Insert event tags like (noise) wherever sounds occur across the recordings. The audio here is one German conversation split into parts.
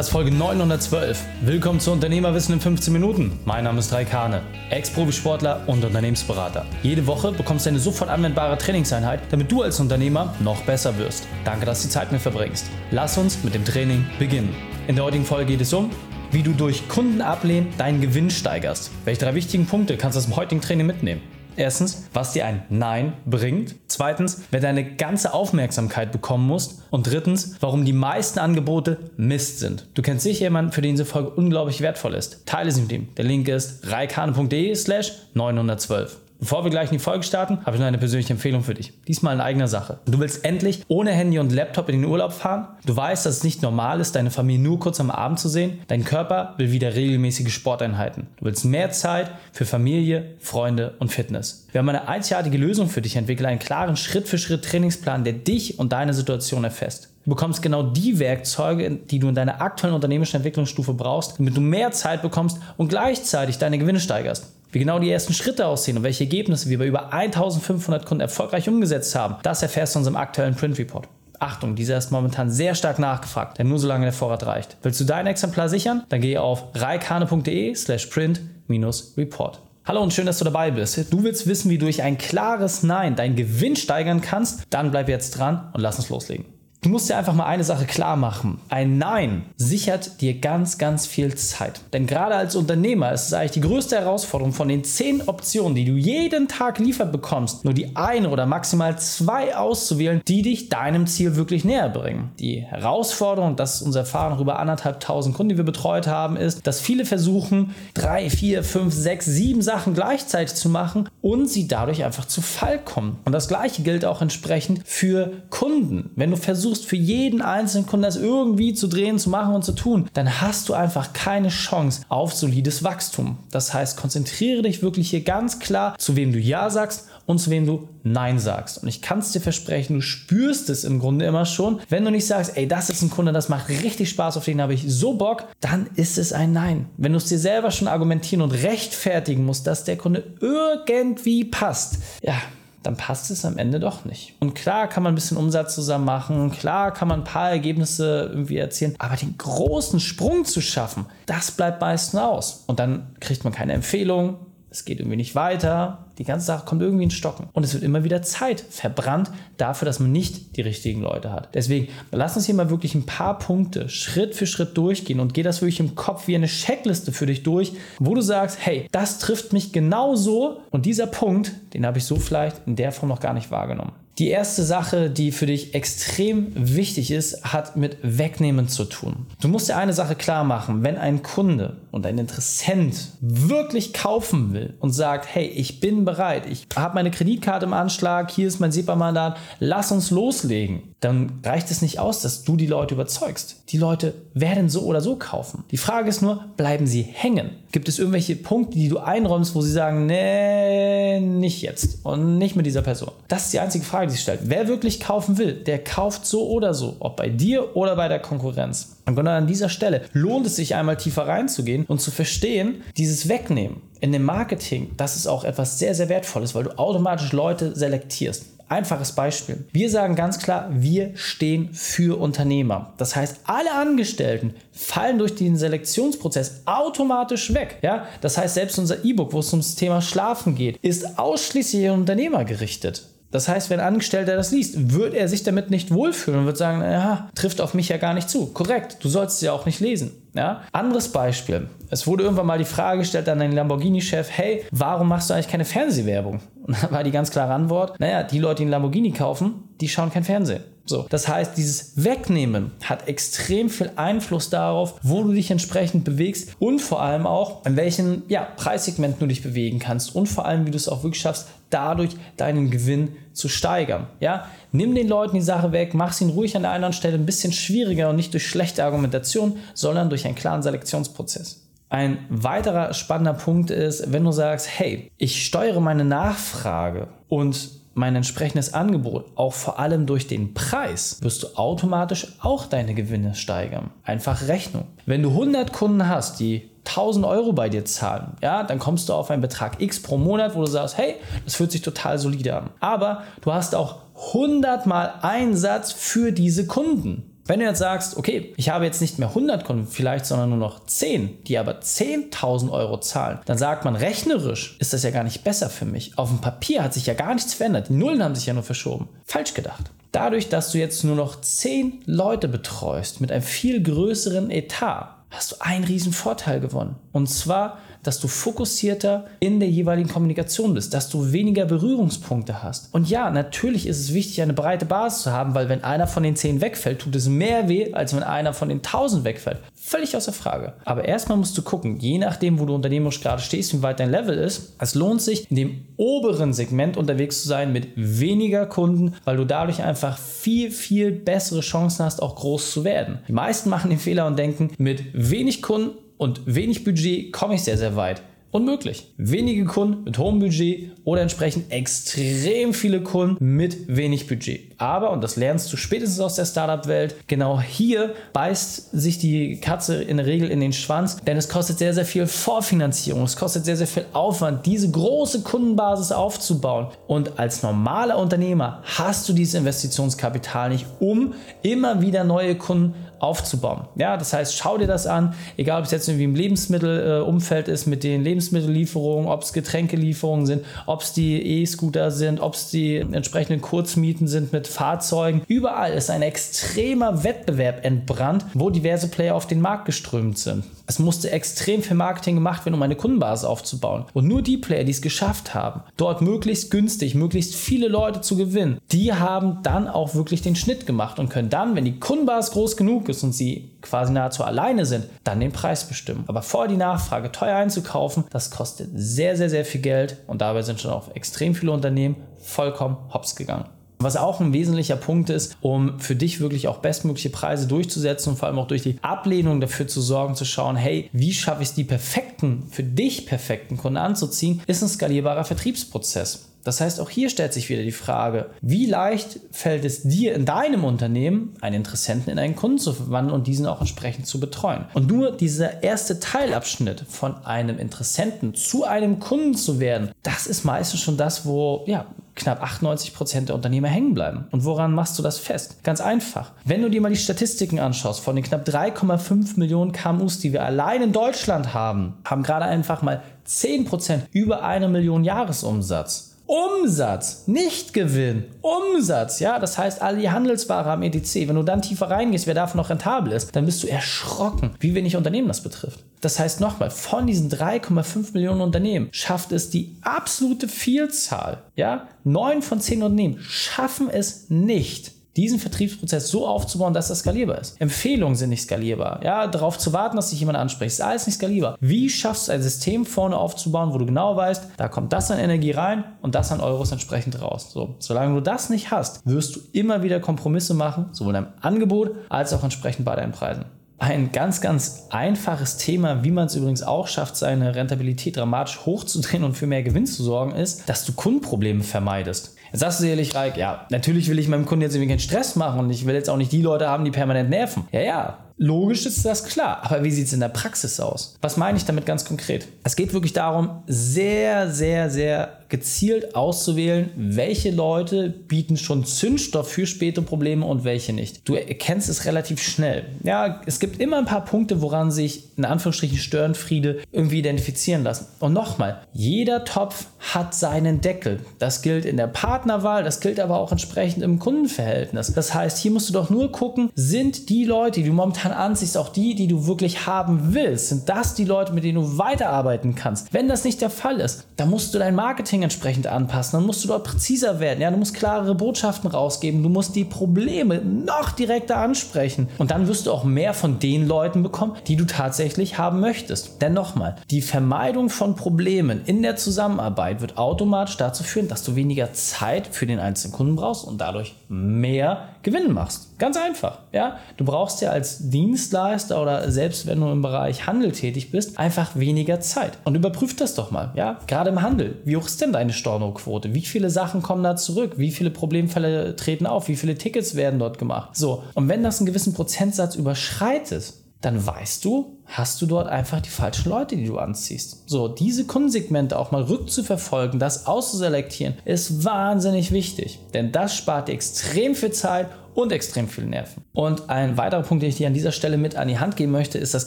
Das ist Folge 912. Willkommen zu Unternehmerwissen in 15 Minuten. Mein Name ist Raikane, Ex-Profisportler und Unternehmensberater. Jede Woche bekommst du eine sofort anwendbare Trainingseinheit, damit du als Unternehmer noch besser wirst. Danke, dass du die Zeit mit verbringst. Lass uns mit dem Training beginnen. In der heutigen Folge geht es um, wie du durch Kundenablehnen deinen Gewinn steigerst. Welche drei wichtigen Punkte kannst du aus dem heutigen Training mitnehmen? Erstens, was dir ein Nein bringt. Zweitens, wer deine ganze Aufmerksamkeit bekommen muss. Und drittens, warum die meisten Angebote Mist sind. Du kennst sicher jemanden, für den diese Folge unglaublich wertvoll ist. Teile sie mit ihm. Der Link ist reikane.de slash 912. Bevor wir gleich in die Folge starten, habe ich noch eine persönliche Empfehlung für dich. Diesmal in eigener Sache. Du willst endlich ohne Handy und Laptop in den Urlaub fahren? Du weißt, dass es nicht normal ist, deine Familie nur kurz am Abend zu sehen? Dein Körper will wieder regelmäßige Sporteinheiten. Du willst mehr Zeit für Familie, Freunde und Fitness. Wir haben eine einzigartige Lösung für dich entwickelt, einen klaren Schritt-für-Schritt-Trainingsplan, der dich und deine Situation erfasst. Du bekommst genau die Werkzeuge, die du in deiner aktuellen unternehmerischen Entwicklungsstufe brauchst, damit du mehr Zeit bekommst und gleichzeitig deine Gewinne steigerst. Wie genau die ersten Schritte aussehen und welche Ergebnisse wir bei über 1500 Kunden erfolgreich umgesetzt haben, das erfährst du in unserem aktuellen Print Report. Achtung, dieser ist momentan sehr stark nachgefragt, denn nur solange der Vorrat reicht. Willst du dein Exemplar sichern? Dann gehe auf reikane.de slash print-report. Hallo und schön, dass du dabei bist. Du willst wissen, wie du durch ein klares Nein deinen Gewinn steigern kannst? Dann bleib jetzt dran und lass uns loslegen. Du musst dir einfach mal eine Sache klar machen. Ein Nein sichert dir ganz, ganz viel Zeit. Denn gerade als Unternehmer ist es eigentlich die größte Herausforderung von den zehn Optionen, die du jeden Tag liefert bekommst, nur die eine oder maximal zwei auszuwählen, die dich deinem Ziel wirklich näher bringen. Die Herausforderung, das ist unsere Erfahrung über anderthalb tausend Kunden, die wir betreut haben, ist, dass viele versuchen, drei, vier, fünf, sechs, sieben Sachen gleichzeitig zu machen und sie dadurch einfach zu Fall kommen. Und das gleiche gilt auch entsprechend für Kunden. Wenn du versuchst, versuchst für jeden einzelnen Kunden das irgendwie zu drehen, zu machen und zu tun, dann hast du einfach keine Chance auf solides Wachstum. Das heißt, konzentriere dich wirklich hier ganz klar, zu wem du Ja sagst und zu wem du Nein sagst. Und ich kann es dir versprechen, du spürst es im Grunde immer schon. Wenn du nicht sagst, ey, das ist ein Kunde, das macht richtig Spaß, auf den habe ich so Bock, dann ist es ein Nein. Wenn du es dir selber schon argumentieren und rechtfertigen musst, dass der Kunde irgendwie passt, ja, dann passt es am Ende doch nicht. Und klar kann man ein bisschen Umsatz zusammen machen, klar kann man ein paar Ergebnisse irgendwie erzielen, aber den großen Sprung zu schaffen, das bleibt meistens aus. Und dann kriegt man keine Empfehlung, es geht irgendwie nicht weiter, die ganze Sache kommt irgendwie in Stocken. Und es wird immer wieder Zeit verbrannt dafür, dass man nicht die richtigen Leute hat. Deswegen, lass uns hier mal wirklich ein paar Punkte Schritt für Schritt durchgehen und geh das wirklich im Kopf wie eine Checkliste für dich durch, wo du sagst, hey, das trifft mich genauso und dieser Punkt, den habe ich so vielleicht in der Form noch gar nicht wahrgenommen. Die erste Sache, die für dich extrem wichtig ist, hat mit Wegnehmen zu tun. Du musst dir eine Sache klar machen, wenn ein Kunde und ein Interessent wirklich kaufen will und sagt, hey, ich bin bereit, ich habe meine Kreditkarte im Anschlag, hier ist mein SEPA-Mandat, lass uns loslegen, dann reicht es nicht aus, dass du die Leute überzeugst. Die Leute werden so oder so kaufen. Die Frage ist nur, bleiben sie hängen? Gibt es irgendwelche Punkte, die du einräumst, wo sie sagen, nee, nicht jetzt und nicht mit dieser Person? Das ist die einzige Frage, die sich stellt. Wer wirklich kaufen will, der kauft so oder so, ob bei dir oder bei der Konkurrenz. Und genau an dieser Stelle lohnt es sich einmal tiefer reinzugehen und zu verstehen, dieses Wegnehmen in dem Marketing, das ist auch etwas sehr, sehr Wertvolles, weil du automatisch Leute selektierst. Einfaches Beispiel. Wir sagen ganz klar, wir stehen für Unternehmer. Das heißt, alle Angestellten fallen durch den Selektionsprozess automatisch weg. Ja? Das heißt, selbst unser E-Book, wo es ums Thema Schlafen geht, ist ausschließlich an Unternehmer gerichtet. Das heißt, wenn ein Angestellter das liest, wird er sich damit nicht wohlfühlen und wird sagen, ja, trifft auf mich ja gar nicht zu. Korrekt, du sollst es ja auch nicht lesen. Ja? Anderes Beispiel. Es wurde irgendwann mal die Frage gestellt an den Lamborghini-Chef, hey, warum machst du eigentlich keine Fernsehwerbung? Und (laughs) da war die ganz klare Antwort, naja, die Leute, die einen Lamborghini kaufen, die schauen kein Fernsehen. So, das heißt, dieses Wegnehmen hat extrem viel Einfluss darauf, wo du dich entsprechend bewegst und vor allem auch, in welchen ja, Preissegmenten du dich bewegen kannst und vor allem, wie du es auch wirklich schaffst, dadurch deinen Gewinn zu steigern. Ja? Nimm den Leuten die Sache weg, mach sie ruhig an der einen Stelle ein bisschen schwieriger und nicht durch schlechte Argumentation, sondern durch einen klaren Selektionsprozess. Ein weiterer spannender Punkt ist, wenn du sagst, hey, ich steuere meine Nachfrage und mein entsprechendes Angebot, auch vor allem durch den Preis, wirst du automatisch auch deine Gewinne steigern. Einfach Rechnung. Wenn du 100 Kunden hast, die 1000 Euro bei dir zahlen, ja, dann kommst du auf einen Betrag X pro Monat, wo du sagst, hey, das fühlt sich total solide an. Aber du hast auch 100 mal Einsatz für diese Kunden. Wenn du jetzt sagst, okay, ich habe jetzt nicht mehr 100 Kunden vielleicht, sondern nur noch 10, die aber 10.000 Euro zahlen, dann sagt man, rechnerisch ist das ja gar nicht besser für mich. Auf dem Papier hat sich ja gar nichts verändert. Die Nullen haben sich ja nur verschoben. Falsch gedacht. Dadurch, dass du jetzt nur noch 10 Leute betreust mit einem viel größeren Etat, hast du einen riesen Vorteil gewonnen. Und zwar, dass du fokussierter in der jeweiligen Kommunikation bist, dass du weniger Berührungspunkte hast. Und ja, natürlich ist es wichtig, eine breite Basis zu haben, weil wenn einer von den zehn wegfällt, tut es mehr weh, als wenn einer von den tausend wegfällt. Völlig außer Frage. Aber erstmal musst du gucken, je nachdem, wo du unternehmerisch gerade stehst, wie weit dein Level ist, es lohnt sich, in dem oberen Segment unterwegs zu sein mit weniger Kunden, weil du dadurch einfach viel, viel bessere Chancen hast, auch groß zu werden. Die meisten machen den Fehler und denken, mit wenig Kunden und wenig Budget komme ich sehr, sehr weit. Unmöglich. Wenige Kunden mit hohem Budget oder entsprechend extrem viele Kunden mit wenig Budget. Aber, und das lernst du spätestens aus der Startup-Welt, genau hier beißt sich die Katze in der Regel in den Schwanz, denn es kostet sehr, sehr viel Vorfinanzierung. Es kostet sehr, sehr viel Aufwand, diese große Kundenbasis aufzubauen. Und als normaler Unternehmer hast du dieses Investitionskapital nicht, um immer wieder neue Kunden aufzubauen. Ja, das heißt, schau dir das an, egal ob es jetzt irgendwie im Lebensmittelumfeld ist mit den Lebensmittellieferungen, ob es Getränkelieferungen sind, ob es die E-Scooter sind, ob es die entsprechenden Kurzmieten sind mit Fahrzeugen. Überall ist ein extremer Wettbewerb entbrannt, wo diverse Player auf den Markt geströmt sind. Es musste extrem viel Marketing gemacht werden, um eine Kundenbasis aufzubauen. Und nur die Player, die es geschafft haben, dort möglichst günstig, möglichst viele Leute zu gewinnen, die haben dann auch wirklich den Schnitt gemacht und können dann, wenn die Kundenbasis groß genug ist und sie quasi nahezu alleine sind, dann den Preis bestimmen. Aber vorher die Nachfrage teuer einzukaufen, das kostet sehr, sehr, sehr viel Geld und dabei sind schon auch extrem viele Unternehmen vollkommen hops gegangen. Was auch ein wesentlicher Punkt ist, um für dich wirklich auch bestmögliche Preise durchzusetzen und vor allem auch durch die Ablehnung dafür zu sorgen, zu schauen, hey, wie schaffe ich es, die perfekten, für dich perfekten Kunden anzuziehen, ist ein skalierbarer Vertriebsprozess. Das heißt, auch hier stellt sich wieder die Frage, wie leicht fällt es dir in deinem Unternehmen, einen Interessenten in einen Kunden zu verwandeln und diesen auch entsprechend zu betreuen. Und nur dieser erste Teilabschnitt von einem Interessenten zu einem Kunden zu werden, das ist meistens schon das, wo ja, knapp 98 Prozent der Unternehmer hängen bleiben. Und woran machst du das fest? Ganz einfach. Wenn du dir mal die Statistiken anschaust, von den knapp 3,5 Millionen KMUs, die wir allein in Deutschland haben, haben gerade einfach mal 10% über eine Million Jahresumsatz. Umsatz, nicht Gewinn, Umsatz, ja, das heißt, all die Handelsware am ETC, wenn du dann tiefer reingehst, wer davon noch rentabel ist, dann bist du erschrocken, wie wenig Unternehmen das betrifft. Das heißt nochmal, von diesen 3,5 Millionen Unternehmen schafft es die absolute Vielzahl, ja, neun von zehn Unternehmen schaffen es nicht, diesen Vertriebsprozess so aufzubauen, dass er skalierbar ist. Empfehlungen sind nicht skalierbar. Ja, darauf zu warten, dass sich jemand anspricht, ist alles nicht skalierbar. Wie schaffst du ein System vorne aufzubauen, wo du genau weißt, da kommt das an Energie rein und das an Euros entsprechend raus. So, solange du das nicht hast, wirst du immer wieder Kompromisse machen, sowohl in deinem Angebot als auch entsprechend bei deinen Preisen. Ein ganz, ganz einfaches Thema, wie man es übrigens auch schafft, seine Rentabilität dramatisch hochzudrehen und für mehr Gewinn zu sorgen, ist, dass du Kundenprobleme vermeidest. Jetzt sagst du sicherlich, Reik, ja, natürlich will ich meinem Kunden jetzt irgendwie keinen Stress machen und ich will jetzt auch nicht die Leute haben, die permanent nerven. Ja, ja, Logisch ist das klar, aber wie sieht es in der Praxis aus? Was meine ich damit ganz konkret? Es geht wirklich darum, sehr, sehr, sehr gezielt auszuwählen, welche Leute bieten schon Zündstoff für späte Probleme und welche nicht. Du erkennst es relativ schnell. Ja, es gibt immer ein paar Punkte, woran sich in Anführungsstrichen Störenfriede irgendwie identifizieren lassen. Und nochmal, jeder Topf hat seinen Deckel. Das gilt in der Partnerwahl, das gilt aber auch entsprechend im Kundenverhältnis. Das heißt, hier musst du doch nur gucken, sind die Leute, die du momentan momentan ansiehst, auch die, die du wirklich haben willst, sind das die Leute, mit denen du weiterarbeiten kannst. Wenn das nicht der Fall ist, dann musst du dein Marketing entsprechend anpassen, dann musst du dort präziser werden, ja, du musst klarere Botschaften rausgeben, du musst die Probleme noch direkter ansprechen und dann wirst du auch mehr von den Leuten bekommen, die du tatsächlich haben möchtest. Denn nochmal, die Vermeidung von Problemen in der Zusammenarbeit wird automatisch dazu führen, dass du weniger Zeit für den einzelnen Kunden brauchst und dadurch mehr Gewinn machst. Ganz einfach. Ja? Du brauchst ja als Dienstleister oder selbst wenn du im Bereich Handel tätig bist, einfach weniger Zeit. Und überprüf das doch mal. Ja? Gerade im Handel. Wie hoch ist denn deine Stornoquote? Wie viele Sachen kommen da zurück? Wie viele Problemfälle treten auf? Wie viele Tickets werden dort gemacht? So. Und wenn das einen gewissen Prozentsatz überschreitet, dann weißt du, hast du dort einfach die falschen Leute, die du anziehst. So, diese Kundensegmente auch mal rückzuverfolgen, das auszuselektieren, ist wahnsinnig wichtig. Denn das spart dir extrem viel Zeit und extrem viel Nerven. Und ein weiterer Punkt, den ich dir an dieser Stelle mit an die Hand geben möchte, ist das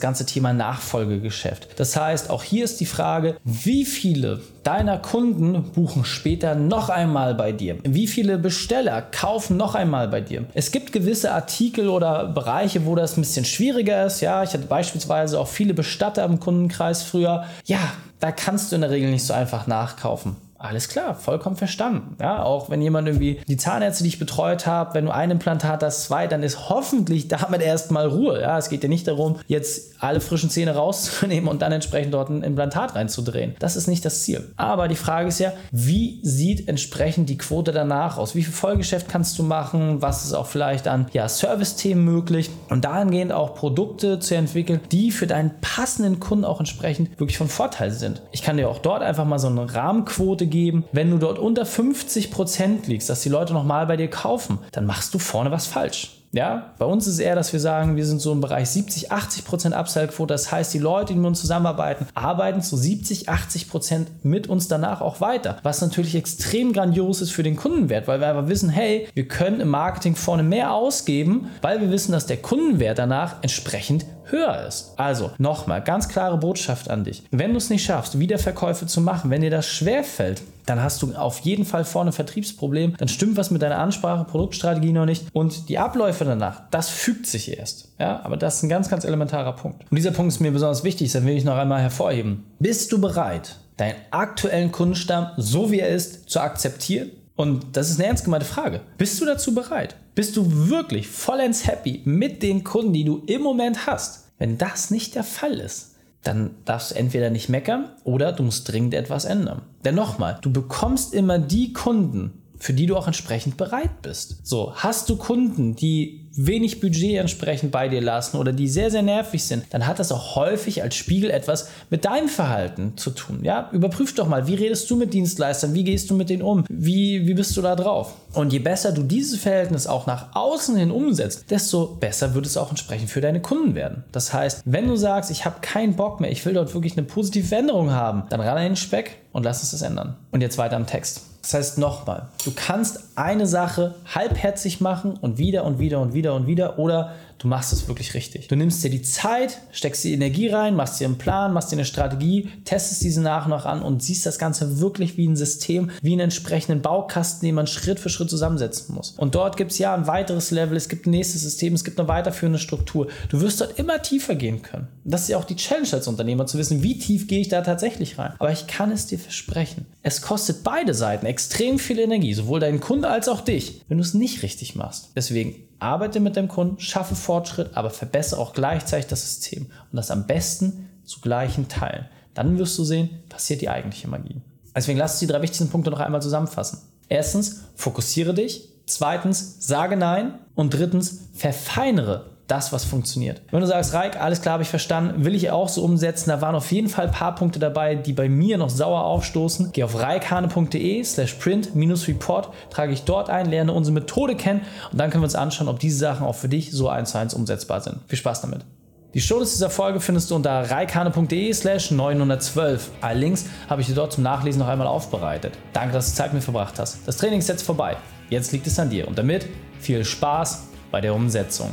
ganze Thema Nachfolgegeschäft. Das heißt, auch hier ist die Frage, wie viele deiner Kunden buchen später noch einmal bei dir? Wie viele Besteller kaufen noch einmal bei dir? Es gibt gewisse Artikel oder Bereiche, wo das ein bisschen schwieriger ist. Ja, ich hatte beispielsweise auch viele Bestatter im Kundenkreis früher. Ja, da kannst du in der Regel nicht so einfach nachkaufen. Alles klar, vollkommen verstanden. Ja, auch wenn jemand irgendwie die Zahnärzte, die ich betreut habe, wenn du ein Implantat hast, zwei, dann ist hoffentlich damit erstmal Ruhe. Ja, es geht ja nicht darum, jetzt alle frischen Zähne rauszunehmen und dann entsprechend dort ein Implantat reinzudrehen. Das ist nicht das Ziel. Aber die Frage ist ja, wie sieht entsprechend die Quote danach aus? Wie viel Vollgeschäft kannst du machen? Was ist auch vielleicht an ja, Service-Themen möglich? Und dahingehend auch Produkte zu entwickeln, die für deinen passenden Kunden auch entsprechend wirklich von Vorteil sind. Ich kann dir auch dort einfach mal so eine Rahmenquote geben. Wenn du dort unter 50% liegst, dass die Leute nochmal bei dir kaufen, dann machst du vorne was falsch. Ja, bei uns ist es eher, dass wir sagen, wir sind so im Bereich 70, 80 Prozent Upsell-Quote. Das heißt, die Leute, die mit uns zusammenarbeiten, arbeiten zu 70, 80 Prozent mit uns danach auch weiter. Was natürlich extrem grandios ist für den Kundenwert, weil wir aber wissen, hey, wir können im Marketing vorne mehr ausgeben, weil wir wissen, dass der Kundenwert danach entsprechend höher ist. Also nochmal, ganz klare Botschaft an dich. Wenn du es nicht schaffst, Wiederverkäufe zu machen, wenn dir das schwerfällt, dann hast du auf jeden Fall vorne ein Vertriebsproblem, dann stimmt was mit deiner Ansprache, Produktstrategie noch nicht und die Abläufe danach, das fügt sich erst. Ja, aber das ist ein ganz, ganz elementarer Punkt. Und dieser Punkt ist mir besonders wichtig, das will ich noch einmal hervorheben. Bist du bereit, deinen aktuellen Kundenstamm, so wie er ist, zu akzeptieren? Und das ist eine ernst gemeinte Frage. Bist du dazu bereit? Bist du wirklich vollends happy mit den Kunden, die du im Moment hast? Wenn das nicht der Fall ist, dann darfst du entweder nicht meckern oder du musst dringend etwas ändern. Denn nochmal, du bekommst immer die Kunden, für die du auch entsprechend bereit bist. So, hast du Kunden, die wenig Budget entsprechend bei dir lassen oder die sehr, sehr nervig sind, dann hat das auch häufig als Spiegel etwas mit deinem Verhalten zu tun. Ja, überprüf doch mal, wie redest du mit Dienstleistern, wie gehst du mit denen um, wie, wie bist du da drauf? Und je besser du dieses Verhältnis auch nach außen hin umsetzt, desto besser wird es auch entsprechend für deine Kunden werden. Das heißt, wenn du sagst, ich habe keinen Bock mehr, ich will dort wirklich eine positive Veränderung haben, dann ran an den Speck und lass uns das ändern. Und jetzt weiter am Text. Das heißt nochmal, du kannst eine Sache halbherzig machen und wieder und wieder und wieder und wieder oder du machst es wirklich richtig. Du nimmst dir die Zeit, steckst die Energie rein, machst dir einen Plan, machst dir eine Strategie, testest diese nach und nach an und siehst das Ganze wirklich wie ein System, wie einen entsprechenden Baukasten, den man Schritt für Schritt zusammensetzen muss. Und dort gibt es ja ein weiteres Level, es gibt ein nächstes System, es gibt eine weiterführende Struktur. Du wirst dort immer tiefer gehen können. Das ist ja auch die Challenge als Unternehmer, zu wissen, wie tief gehe ich da tatsächlich rein. Aber ich kann es dir versprechen. Es kostet beide Seiten extrem viel Energie, sowohl deinen Kunden als auch dich, wenn du es nicht richtig machst. Deswegen arbeite mit dem Kunden, schaffe Fortschritt, aber verbessere auch gleichzeitig das System und das am besten zu gleichen Teilen. Dann wirst du sehen, passiert die eigentliche Magie. Deswegen lass uns die drei wichtigsten Punkte noch einmal zusammenfassen. Erstens, fokussiere dich. Zweitens, sage Nein. Und drittens, verfeinere das, was funktioniert. Wenn du sagst, Reik, alles klar, habe ich verstanden, will ich auch so umsetzen, da waren auf jeden Fall ein paar Punkte dabei, die bei mir noch sauer aufstoßen. Geh auf reikhane.de slash print-report, trage ich dort ein, lerne unsere Methode kennen und dann können wir uns anschauen, ob diese Sachen auch für dich so eins zu eins umsetzbar sind. Viel Spaß damit. Die Showlist dieser Folge findest du unter reikane.de slash 912. Alle Links habe ich dir dort zum Nachlesen noch einmal aufbereitet. Danke, dass du Zeit mit mir verbracht hast. Das Training ist jetzt vorbei. Jetzt liegt es an dir und damit viel Spaß bei der Umsetzung.